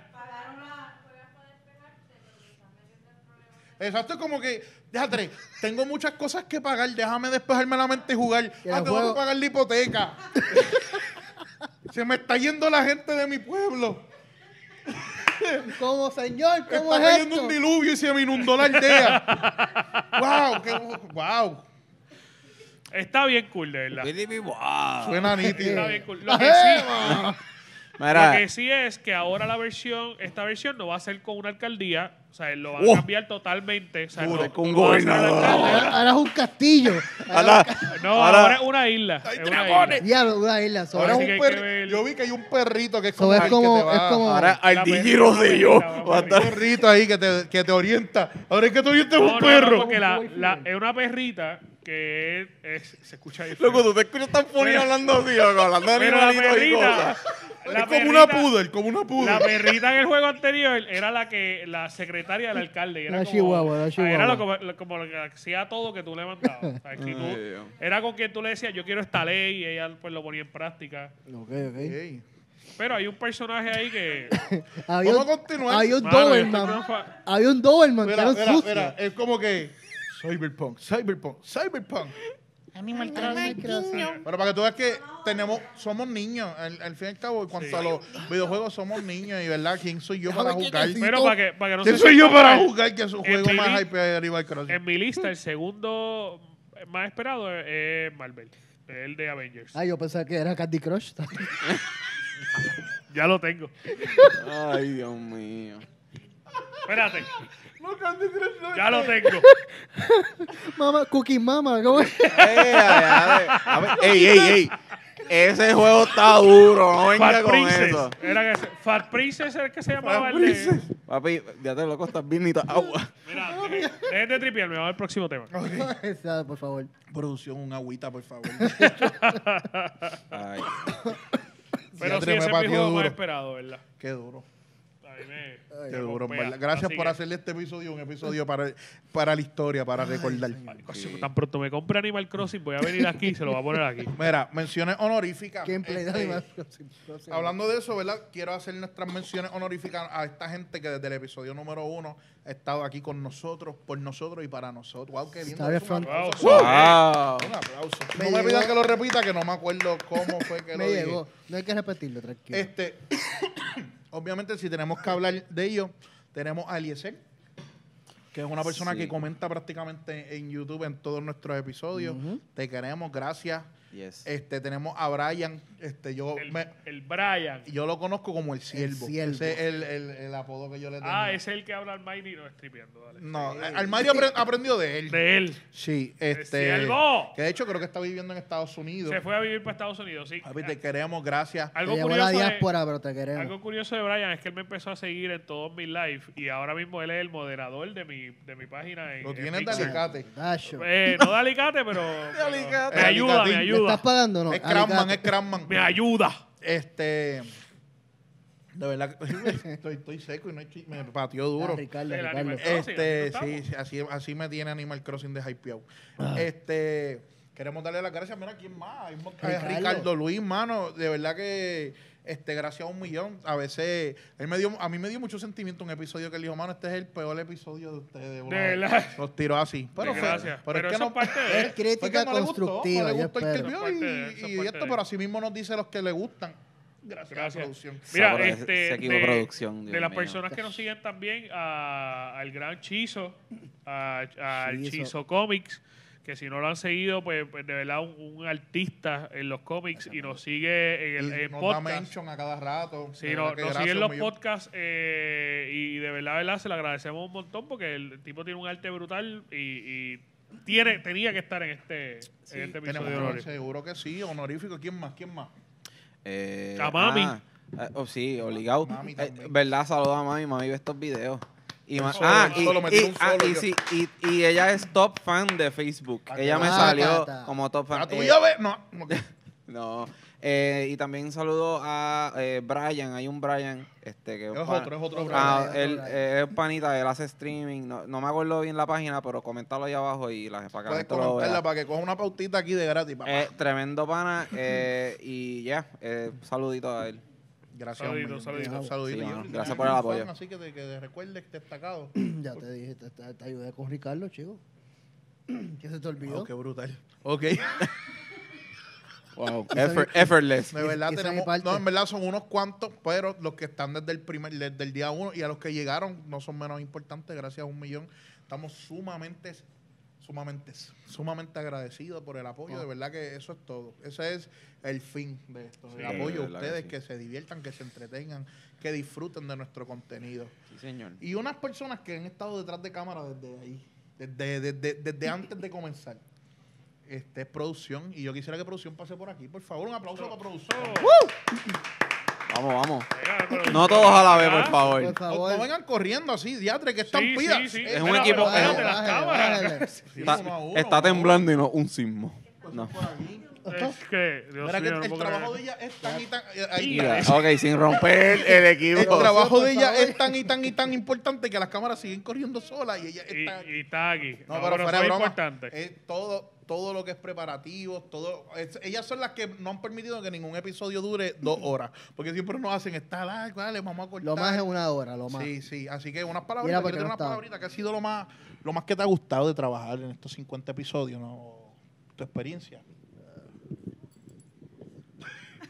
Exacto, es como que, déjate, tengo muchas cosas que pagar, déjame despejarme la mente y jugar. Ah, tengo juego- que pagar la hipoteca. Se me está yendo la gente de mi pueblo. ¿Cómo, señor? ¿Cómo está es cayendo esto? un diluvio y se me inundó la aldea. wow, qué, wow. Está bien cool, de verdad. Wow. Suena nítido. Está bien cool. Lo que sí, Mira, Lo que sí es que ahora la versión, esta versión no va a ser con una alcaldía, o sea, lo van Oh. a cambiar totalmente. O sea, Duro, no, con no va a ser gobernador. alcalde. Ahora, ahora es un castillo. ahora, No, ahora- ahora, es una isla. Hay es una dragones. isla. Diablo, una isla. Ahora es Así un que hay perri- que ver- Yo vi que hay un perrito que es So, como, es el como- que te va- es como- ahora La Aldillo perrita, de yo. va a estar- un perrito ahí que te, que te orienta. Ahora es que te orienta No, un no, no, perro. porque la, la- es una perrita que es, es- se escucha ahí. Loco, tú te escuchas tan funny Pero- hablando así, loco, hablando de Pero la animalitos y perrita, cosas. la es como una perrita- poodle, como una poodle. La perrita en el juego anterior era la que la secretaria del alcalde. y Era La como, chihuahua, la chihuahua. Era lo, como, lo- como lo que hacía todo que tú le mandabas. O sea, que tú- Ay, Dios. era con quien tú le decías, yo quiero esta ley, y ella pues lo ponía en práctica. Ok, ok. Ey. Pero hay un personaje ahí que... Había Vamos un, a continuar. había un Mano, Doberman. fa- Había un Doberman que Mira, era mira, sucio. mira, es como que Cyberpunk, Cyberpunk, Cyberpunk. Animal Crossing. Pero para que tú veas que tenemos, somos niños, al, al fin y al cabo, en cuanto Sí. a los videojuegos somos niños y verdad, ¿quién soy yo para jugar? Pero para que, para que no ¿Quién se soy yo para jugar que es un juego más hype de Animal Crossing? En mi lista, el segundo más esperado es, es Marvel. El de Avengers. Ah, yo pensaba que era Candy Crush. Ya lo tengo. Ay, Dios mío. Espérate. No, Candy Crush no. Ya lo tengo. Mamá, Cookie Mama, ¿cómo es? Ey, a ver, ey, ey, ey. Ese juego está duro, no venga Fat con Princess. eso. Era que se- Fat Princess era el que se llamaba Fat el de-. Papi, ya te loco, estás bien ni ta- agua. Mira, dejen- dejen de tripearme, vamos al próximo tema. Esa, por favor. Producción, un agüita, por favor. Ay. Pero sí, Diatre, me ese es mi pateó juego más duro. esperado, ¿verdad? Qué duro. A mí me, Qué me duro, verdad. Gracias Así por que- hacerle este episodio un episodio para, para la historia, para recordar. Ay, coño, Tan pronto me compre Animal Crossing, voy a venir aquí y se lo voy a poner aquí. Mira, menciones honoríficas. Gameplay de Este, Animal Crossing. Crossing. Hablando de eso, ¿verdad? Quiero hacer nuestras menciones honoríficas a esta gente que desde el episodio número uno ha estado aquí con nosotros, por nosotros y para nosotros. Wow, qué bien. Un aplauso. Wow. Wow. Un aplauso. Me no me llegó. pidan que lo repita, que no me acuerdo cómo fue que lo Me dije. llegó. No hay que repetirlo, tranquilo. Este, obviamente, si tenemos que hablar de ello, tenemos a Eliezer, que es una persona Sí. que comenta prácticamente en YouTube en todos nuestros episodios. Te queremos, gracias. Yes. Este, tenemos a Brian, este, yo El, me- el Brian. yo lo conozco como el siervo. siervo. Ese es el, el- el apodo que yo le tengo. Ah, es el que habla al Mighty y no es tripeando, dale. No, Almario apre- aprendió de él. De él. Sí, ¡El este. siervo! Que de hecho creo que está viviendo en Estados Unidos. Se fue a vivir para Estados Unidos, sí. Papi, te queremos, gracias. Te Algo curioso, de, diáspora, pero te queremos. algo curioso de Brian es que él me empezó a seguir en todos mis lives y ahora mismo él es el moderador de mi, de mi página. En, Lo en tienes de alicate. Eh, no de alicate, pero, pero alicate. me ayuda, me Alicatín. ¿Le ayuda. estás pagando no? Es Cranman, Alicate. es Cranman. Me ayuda. Este. De verdad que estoy, estoy seco y no me pateó Ah, duro. Ricardo, El Ricardo. Este, sí, sí, así, así me tiene Animal Crossing de hypeado. Ah. Este, queremos darle las gracias. Mira, ¿quién más? Eh, Ricardo. Ricardo Luis, mano. De verdad que, este, gracias a un millón. A veces, él me dio, a mí me dio mucho sentimiento un episodio que él dijo, mano, este es el peor episodio de ustedes. bro". De verdad. Los tiró así. Pero, Sí, fue- gracias. pero, Pero es que eso no es parte de él. Es crítica le gustó, constructiva, no le gustó el que vio y, esto, pero así mismo nos dice los que le gustan. Gracias, Gracias. producción. Mira, este, ese equipo de, producción, de las mío. personas que nos siguen también, a- al gran Chizo, a- al. Chizo Comics, que si no lo han seguido, pues, pues de verdad un, un artista en los cómics y nos sigue en el Y en nos da podcast. mention a cada rato. Sí, no- nos siguen un los podcasts eh, y de verdad, verdad, se lo agradecemos un montón porque el tipo tiene un arte brutal y, y tiene, tenía que estar en este, en este episodio Tenemos de uno, Honoris. seguro que sí, honorífico. ¿Quién más? ¿Quién más? Eh, A Mami. ah, eh, oh, sí, obligado. Mami Eh, también. verdad, saluda a Mami. Mami ve estos videos. Y, ma- solo, ah, y, solo y- un ah, solo y yo. sí, y- y ella es top fan de Facebook. Ah, ella me ah, salió ta, ta. como top fan. ¿La Eh, tuya ve? No. no. No. Eh, y también saludo a eh, Brian. Hay un Brian. Este, que Es pan- otro, es otro Otro Ah, Brian, él otro eh, es panita, él hace streaming. No, no me acuerdo bien la página, pero coméntalo ahí abajo y la, para que la Puedes gente lo comentarla vea. para que coja una pautita aquí de gratis, papá. Eh, tremendo pana. eh, y ya, eh, saludito a él. Gracias. saludito, saludito. Saludito. Sí, Gracias por el apoyo. fan, Así que te, que te recuerdes que destacado. Ya te dije, te, te- te ayudé con Ricardo, chico. ¿Qué se te olvidó? Oh, qué brutal. Ok. Wow. Effort- es- effortless. De verdad tenemos, no, en verdad son unos cuantos, pero los que están desde el primer, desde el día uno y a los que llegaron no son menos importantes, gracias a un millón. Estamos sumamente, sumamente, sumamente agradecidos por el apoyo, Oh. de verdad que eso es todo. Ese es el fin de esto, Sí, el apoyo a ustedes, que se diviertan, que se entretengan, que disfruten de nuestro contenido. Sí, señor. Y unas personas que han estado detrás de cámara desde ahí, desde, desde, desde antes de comenzar. Este es producción y yo quisiera que producción pase por aquí. Por favor, un aplauso para producción. Vamos, vamos. No todos a la vez, por favor. Por No, favor. no vengan corriendo así, diatre, que están Sí, pidas. sí, sí. Es un Espera, equipo- pero espérate, es- las Bájale, cámaras. bájale. Está, está temblando y no un sismo. No. Es que, Dios Mira que mío, no el puedo trabajo de creer. ella es tan y tan. eh, ahí- Mira, Mira, ok, sin romper el equipo. el trabajo de ella es tan y tan y tan importante que las cámaras siguen corriendo solas y ella está. Y, y está aquí. No, No, pero pero fuera eso de es broma. importante. Es todo, todo lo que es preparativo, todo. es- ellas son las que no han permitido que ningún episodio dure dos horas. Porque siempre nos hacen estar, ah, dale, vamos a cortar. Lo más es una hora, lo más. Sí, sí. Así que unas Mira, palabritas, porque quiero tener no unas estaba. palabritas que ha sido lo más, lo más que te ha gustado de trabajar en estos 50 episodios, ¿no? Tu experiencia.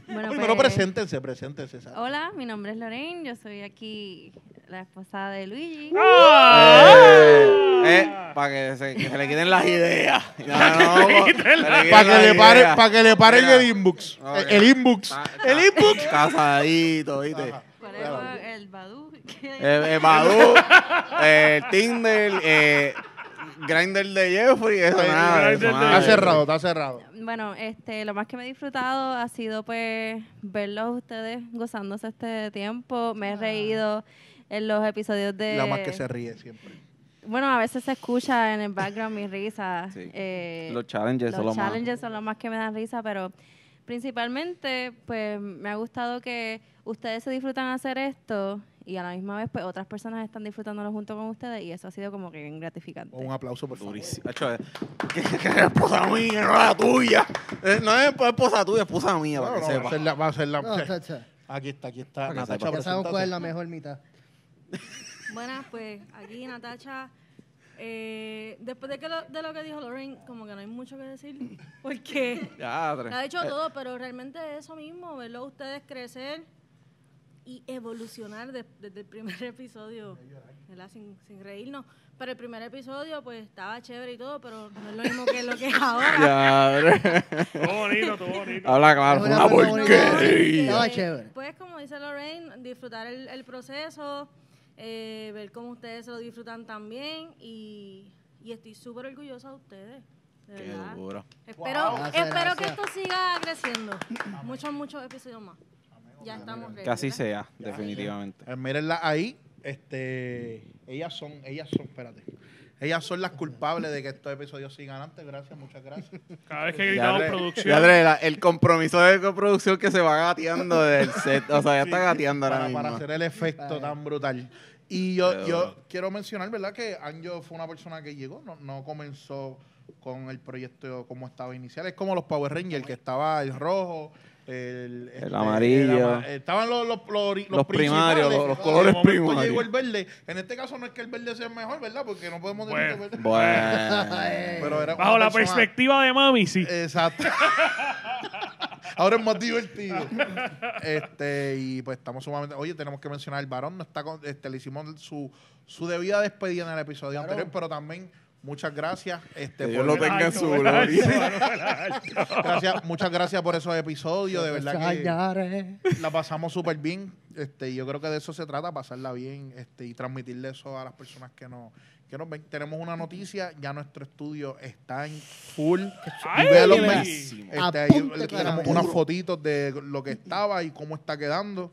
Bueno, Primero pues, preséntense, preséntense. ¿sabes? Hola, mi nombre es Lorraine, yo soy aquí la esposa de Luigi. ¡Ah! Eh, para que se, que se le quiten las ideas. No, no, no, Para que para que le paren el inbox. Ok. El, el inbox. Ca- El inbox. Casadito, ¿viste? Ajá. ¿Cuál es el, el Badu? Eh, eh, eh, Tinder, eh, Grindr de Jeffrey, eso Ay, nada. Grindr eso de- nada. Está cerrado, está cerrado. Bueno, este, lo más que me he disfrutado ha sido pues verlos a ustedes gozándose este tiempo. Me he reído en los episodios de... La más que se ríe siempre. Bueno, a veces se escucha en el background mi risa. Sí. eh, Los challenges son los los más. challenges son los más que me dan risa, pero principalmente, pues me ha gustado que ustedes se disfrutan hacer esto y a la misma vez, pues otras personas están disfrutándolo junto con ustedes y eso ha sido como que bien gratificante. Un aplauso, por favor. Eh, que, es esposa mía, no la tuya. Eh, No es esposa tuya, es esposa mía, No, para no, que va a sepa. ser la, va a ser la- No, chacha. Aquí está, aquí está. que Natacha, Ya sabemos cuál es la preséntate. mejor mitad. Buenas, pues aquí Natacha. Eh, después de, que lo, de lo que dijo Lorraine, como que no hay mucho que decir, porque Ya, tres. ha hecho todo, pero realmente es eso mismo, verlo a ustedes crecer y evolucionar de- desde el primer episodio, ¿verdad? Sin, sin reírnos. Pero el primer episodio, pues estaba chévere y todo, pero no es lo mismo que lo que es ahora. Todo bonito, todo bonito. Habla claro, una una porquería. Estaba chévere. Pues como dice Lorraine, disfrutar el, el proceso, eh, ver cómo ustedes se lo disfrutan también y, y estoy súper orgullosa de ustedes. De Qué verdad. duro. Espero, Gracias, espero que esto siga creciendo. Muchos, muchos episodios más. Ya estamos ready. Que sea, definitivamente. Eh, mírenla ahí. Este, ellas son, ellas son, espérate. Ellas son las culpables de que estos episodios sigan antes. Gracias, muchas gracias. Cada vez que Ya, gritamos producción. ya, el compromiso de coproducción que se va gateando del set. O sea, ya está gateando ahora para, mismo. para hacer el efecto tan brutal. Y yo, yo quiero mencionar, ¿verdad? Que Anjo fue una persona que llegó, no, no comenzó con el proyecto como estaba inicial. Es como los Power Rangers, que estaba el rojo, el, este, amarillo. ama- estaban los, los, los, primarios, los- De colores primarios. llegó el verde. En este caso no es que el verde sea mejor, ¿verdad? Porque no podemos decir Bueno. que el verde. Bueno. Pero era Bajo la persona- perspectiva de mami, sí. Exacto. Ahora es más divertido. Este, y pues estamos sumamente. Oye, tenemos que mencionar el varón. No está con- este, le hicimos su, su debida despedida en el episodio anterior, pero también muchas gracias. Este, Que Dios por- lo tenga en su gloria. gracias, muchas gracias por esos episodios. De verdad que la pasamos súper bien. Este, y yo creo que de eso se trata, pasarla bien este, y transmitirle eso a las personas que nos, que nos ven. Tenemos una noticia, ya nuestro estudio está en full. Ay, y. Buenísimo. Este, ahí Apunte le tenemos unas fotitos de lo que estaba y cómo está quedando.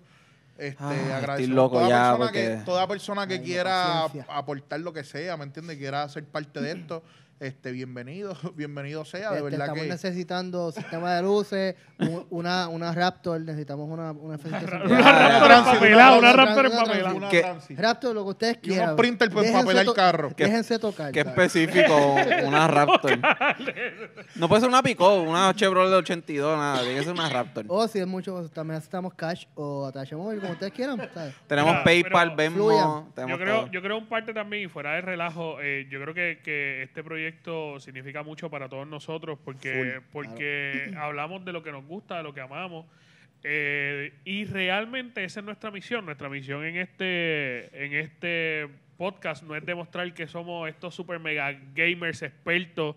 Este, Ah, estoy agradecemos loco a toda ya, persona porque- que toda persona que Ay, quiera aportar lo que sea, ¿me entiende? Quiera ser parte de esto, este bienvenido, bienvenido sea, de Este, verdad estamos que necesitando sistema de luces, un- una, una Raptor, necesitamos una, una. Una Ya, Raptor empapelada, una Una Raptor empapelada. una. Raptor, lo que ustedes quieran. printer para empapelar to- carro. ¿Qué- Déjense tocar. Qué específico, una Raptor. No puede ser una Pico, una Chevrolet de 82, nada. Tiene que ser una Raptor. O si es mucho, también necesitamos cash o Atache Móvil, como ustedes quieran. ¿sabes? Tenemos Mira, PayPal, Venmo. Tenemos Yo creo, todo. yo creo un parte también, y fuera de relajo, eh, yo creo que, que este proyecto significa mucho para todos nosotros porque, porque hablamos de lo que nos gusta, de lo que amamos. eh, y realmente esa es nuestra misión. Nuestra misión en este, en este podcast no es demostrar que somos estos super mega gamers expertos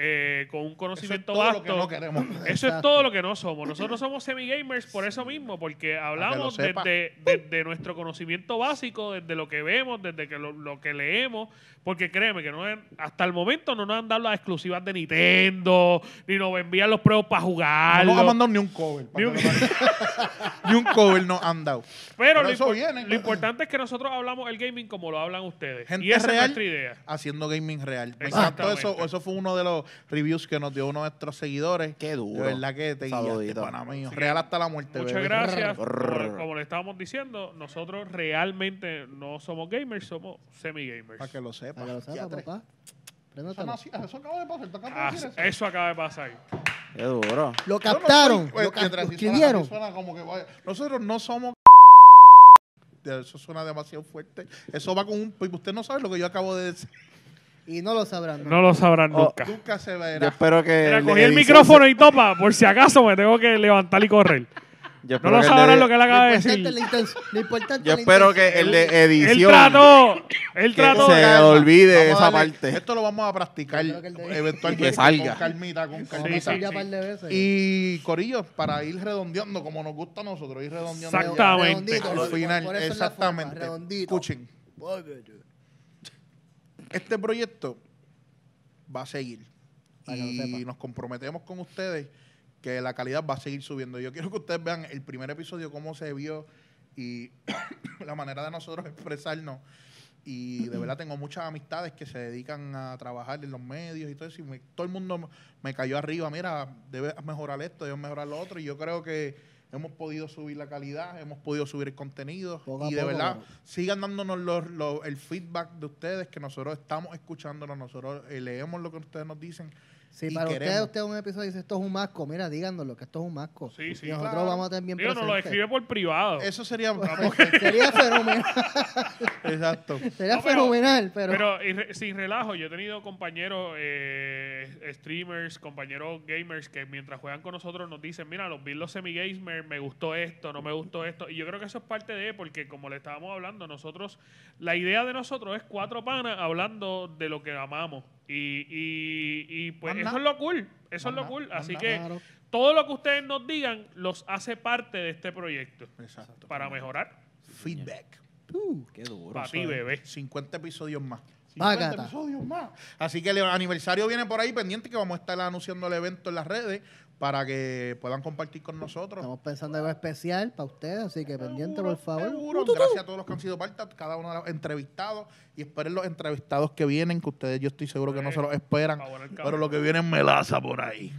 eh, con un Eso es conocimiento todo lo que no queremos. Eso es Exacto. todo lo que no somos. Nosotros somos semi-gamers por eso mismo, porque hablamos desde, desde nuestro conocimiento básico, desde lo que vemos, desde que lo, lo que leemos, porque créeme que no hasta el momento no nos han dado las exclusivas de Nintendo, ni nos envían los pruebos para No jugarlo. nos han mandado ni un cover. Ni un- ni un cover nos han dado. Pero Pero lo, viene. importante es que nosotros hablamos el gaming como lo hablan ustedes. Gente y esa real. es nuestra idea. Haciendo gaming real. Me encantó eso. Eso fue uno de los reviews que nos dio uno de nuestros seguidores. Qué duro. De verdad que te guiaste, pana mío. Real hasta la muerte, Muchas bebé. gracias. Como, como le estábamos diciendo, nosotros realmente no somos gamers, somos semi-gamers. Para que lo sepa. Para que lo sepa, Ya, tres. papá. Eso, no acaba de pasar. ¿tú acabas de Ah, decir eso? eso acaba de pasar. Qué duro. Lo Yo no captaron, soy- lo, suena- escribieron. suena como que vaya. Nosotros no somos. Eso suena demasiado fuerte. Eso va con un. pues, Usted no sabe lo que yo acabo de decir. Y no lo sabrán. ¿no? No lo sabrán Oh, nunca. Nunca se Yo verá. espero que. Mira, cogí el micrófono y topa, por si acaso me tengo que levantar y correr. Yo No lo sabrán de- lo que él acaba de importante decir. es la intención- lo importante Yo es la espero que el de Él edición trató, él que trató. se le olvide Vamos a esa darle- parte. Esto lo vamos a practicar Yo creo que el de- eventualmente. Que salga. Con calmita, con Vamos calmita. pasar sí, ya sí. par de veces. Y Corillo, para ir redondeando, como nos gusta a nosotros, ir redondeando. Exactamente. Redondito, Al por- final, por eso es la exactamente. redondito. Escuchen, este proyecto va a seguir. Para Y nos comprometemos con ustedes que la calidad va a seguir subiendo. Yo quiero que ustedes vean el primer episodio, cómo se vio y la manera de nosotros expresarnos. Y de verdad tengo muchas amistades que se dedican a trabajar en los medios y todo eso. Y me- todo el mundo me cayó arriba. Mira, debes mejorar esto, debes mejorar lo otro. Y yo creo que hemos podido subir la calidad, hemos podido subir el contenido. Poco y de poco, verdad, sigan dándonos los- los- el feedback de ustedes, que nosotros estamos escuchándonos, nosotros eh, leemos lo que ustedes nos dicen. Si y para ustedes, queremos. usted un episodio dice esto es un masco, mira, díganoslo que esto es un masco. Sí, sí, y nosotros claro. vamos a tener bien Digo, nos lo escribe por privado. Eso sería... Sería fenomenal. Exacto. Sería No, pero- fenomenal, pero, Pero y re- sin relajo, yo he tenido compañeros eh, streamers, compañeros gamers que mientras juegan con nosotros nos dicen, mira, los vi los semi-gamers, me gustó esto, no me gustó esto. Y yo creo que eso es parte de, porque como le estábamos hablando, nosotros, la idea de nosotros es cuatro panas hablando de lo que amamos. Y, y, y pues eso es lo cool, eso es lo cool. Así que Claro. todo lo que ustedes nos digan los hace parte de este proyecto Exacto. para mejorar. Feedback. uh, Qué duro. Para ti, bebé. 50 episodios más. 50 Bágata. episodios más. Así que el aniversario viene por ahí pendiente que vamos a estar anunciando el evento en las redes para que puedan compartir con nosotros. estamos pensando en algo especial para ustedes, así que pendiente, por favor. seguro. Gracias a todos los que han sido parte, a cada uno de los entrevistados. Y esperen los entrevistados que vienen, que ustedes yo estoy seguro que no se los esperan. Favor al Pero lo que viene es melaza por ahí.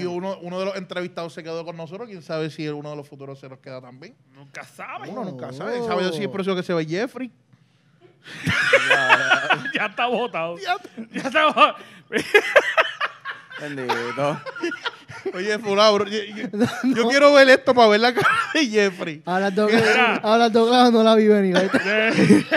Y uno, uno de los entrevistados se quedó con nosotros. Quién sabe si uno de los futuros se nos queda también. Nunca sabes. Uno nunca Oh. sabe. ¿Sabe si es por eso que se ve Jeffrey? ya está votado. Ya, está votado. Bendito. Oye, fulano, bro, yo, yo- yo quiero ver esto para ver la cara de Jeffrey. Ahora. Douglas, ahora Douglas no la vi venir. ¿viste?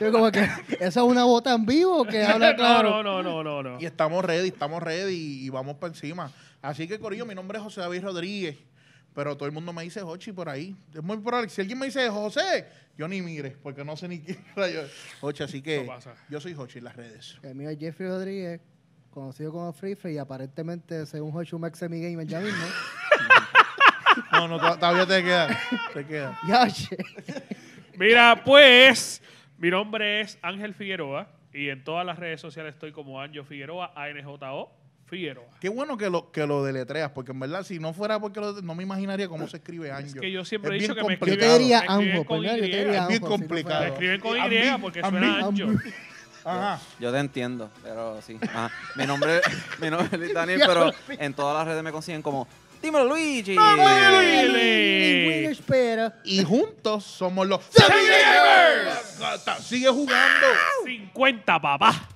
Yo como que, ¿eso es una bota en vivo o que habla claro? No, no, no, no, no. Y estamos ready, estamos ready y vamos para encima. Así que, Corillo, mi nombre es José David Rodríguez. Pero todo el mundo me dice Jochi por ahí. Es muy probable. Si alguien me dice José, yo ni mire, porque no sé ni quién era yo. Jochi, así que yo soy Jochi en las redes. El mío es Jeffrey Rodríguez, conocido como Free Free, y aparentemente, según Hochu Max mi gamer ya mismo. No, no, to- todavía te queda. Te queda. ya, che. Mira, pues, mi nombre es Ángel Figueroa y en todas las redes sociales estoy como Anjo Figueroa, A-N-J-O Figueroa. Qué bueno que lo, que lo deletreas, porque en verdad, si no fuera porque lo- no me imaginaría cómo se escribe Anjo. Es que yo siempre Es he dicho bien que me Yo te complicado. diría Me escriben Anjo, con pues, Es bien Anjo, si no complicado. Me escriben con Y porque suena mí- Anjo. Ajá. Yo te entiendo, pero sí. Ajá. Mi nombre, mi nombre es Daniel, pero en todas las redes me consiguen como Dímelo Luigi. Luigi! Y espera. Y juntos somos los. Sigue jugando. 50, papá.